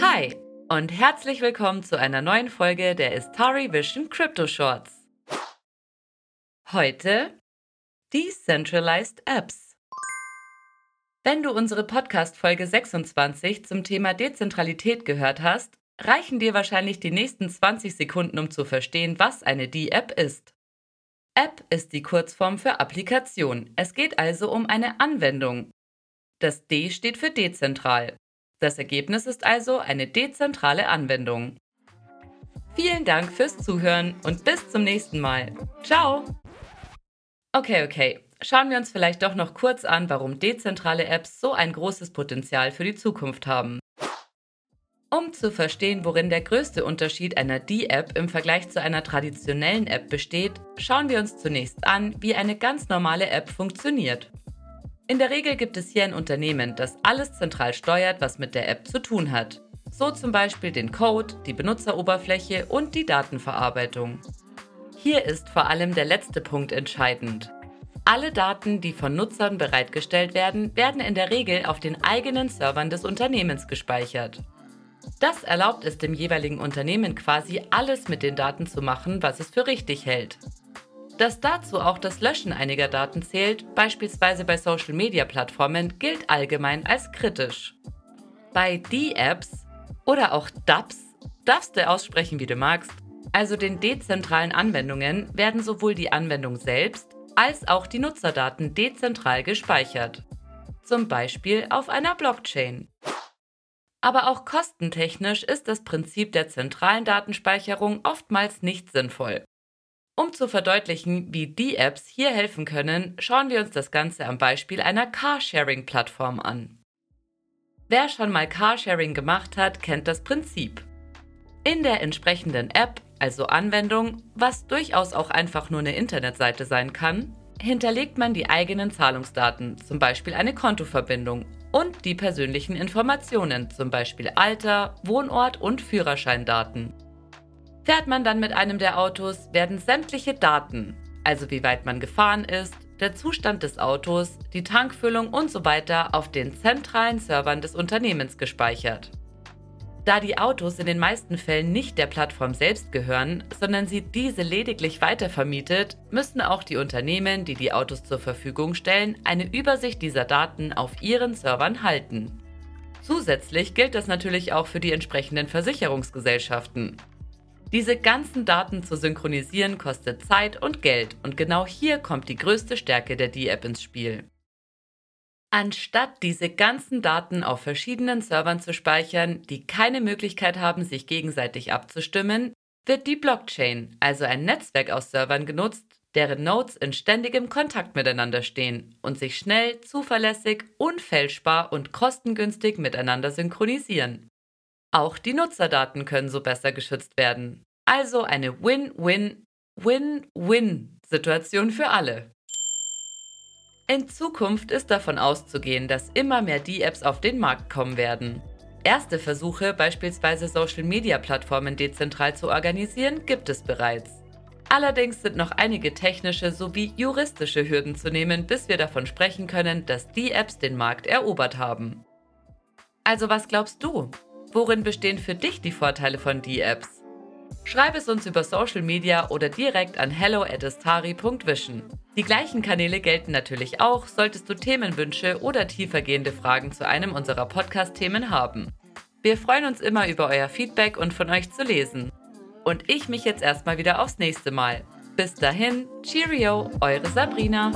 Hi und herzlich willkommen zu einer neuen Folge der Istari Vision Crypto Shorts. Heute Decentralized Apps. Wenn du unsere Podcast-Folge 26 zum Thema Dezentralität gehört hast, reichen dir wahrscheinlich die nächsten 20 Sekunden, um zu verstehen, was eine D-App ist. App ist die Kurzform für Applikation. Es geht also um eine Anwendung. Das D steht für dezentral. Das Ergebnis ist also eine dezentrale Anwendung. Vielen Dank fürs Zuhören und bis zum nächsten Mal. Ciao! Okay, okay. Schauen wir uns vielleicht doch noch kurz an, warum dezentrale Apps so ein großes Potenzial für die Zukunft haben. Um zu verstehen, worin der größte Unterschied einer D-App im Vergleich zu einer traditionellen App besteht, schauen wir uns zunächst an, wie eine ganz normale App funktioniert. In der Regel gibt es hier ein Unternehmen, das alles zentral steuert, was mit der App zu tun hat. So zum Beispiel den Code, die Benutzeroberfläche und die Datenverarbeitung. Hier ist vor allem der letzte Punkt entscheidend. Alle Daten, die von Nutzern bereitgestellt werden, werden in der Regel auf den eigenen Servern des Unternehmens gespeichert. Das erlaubt es dem jeweiligen Unternehmen quasi alles mit den Daten zu machen, was es für richtig hält. Dass dazu auch das Löschen einiger Daten zählt, beispielsweise bei Social-Media-Plattformen, gilt allgemein als kritisch. Bei D-Apps oder auch DApps, darfst du aussprechen, wie du magst, also den dezentralen Anwendungen, werden sowohl die Anwendung selbst als auch die Nutzerdaten dezentral gespeichert. Zum Beispiel auf einer Blockchain. Aber auch kostentechnisch ist das Prinzip der zentralen Datenspeicherung oftmals nicht sinnvoll. Um zu verdeutlichen, wie die Apps hier helfen können, schauen wir uns das Ganze am Beispiel einer Carsharing-Plattform an. Wer schon mal Carsharing gemacht hat, kennt das Prinzip. In der entsprechenden App, also Anwendung, was durchaus auch einfach nur eine Internetseite sein kann, hinterlegt man die eigenen Zahlungsdaten, zum Beispiel eine Kontoverbindung, und die persönlichen Informationen, zum Beispiel Alter, Wohnort und Führerscheindaten. Fährt man dann mit einem der Autos, werden sämtliche Daten, also wie weit man gefahren ist, der Zustand des Autos, die Tankfüllung usw. So auf den zentralen Servern des Unternehmens gespeichert. Da die Autos in den meisten Fällen nicht der Plattform selbst gehören, sondern sie diese lediglich weitervermietet, müssen auch die Unternehmen, die die Autos zur Verfügung stellen, eine Übersicht dieser Daten auf ihren Servern halten. Zusätzlich gilt das natürlich auch für die entsprechenden Versicherungsgesellschaften. Diese ganzen Daten zu synchronisieren kostet Zeit und Geld und genau hier kommt die größte Stärke der D-App ins Spiel. Anstatt diese ganzen Daten auf verschiedenen Servern zu speichern, die keine Möglichkeit haben, sich gegenseitig abzustimmen, wird die Blockchain, also ein Netzwerk aus Servern genutzt, deren Nodes in ständigem Kontakt miteinander stehen und sich schnell, zuverlässig, unfälschbar und kostengünstig miteinander synchronisieren. Auch die Nutzerdaten können so besser geschützt werden. Also eine Win-Win-Win-Win-Situation für alle. In Zukunft ist davon auszugehen, dass immer mehr D-Apps auf den Markt kommen werden. Erste Versuche, beispielsweise Social-Media-Plattformen dezentral zu organisieren, gibt es bereits. Allerdings sind noch einige technische sowie juristische Hürden zu nehmen, bis wir davon sprechen können, dass die Apps den Markt erobert haben. Also was glaubst du? Worin bestehen für dich die Vorteile von D-Apps? Schreib es uns über Social Media oder direkt an hello@astari.vision. Die gleichen Kanäle gelten natürlich auch, solltest du Themenwünsche oder tiefergehende Fragen zu einem unserer Podcast-Themen haben. Wir freuen uns immer über euer Feedback und von euch zu lesen. Und ich mich jetzt erstmal wieder aufs nächste Mal. Bis dahin, Cheerio, eure Sabrina.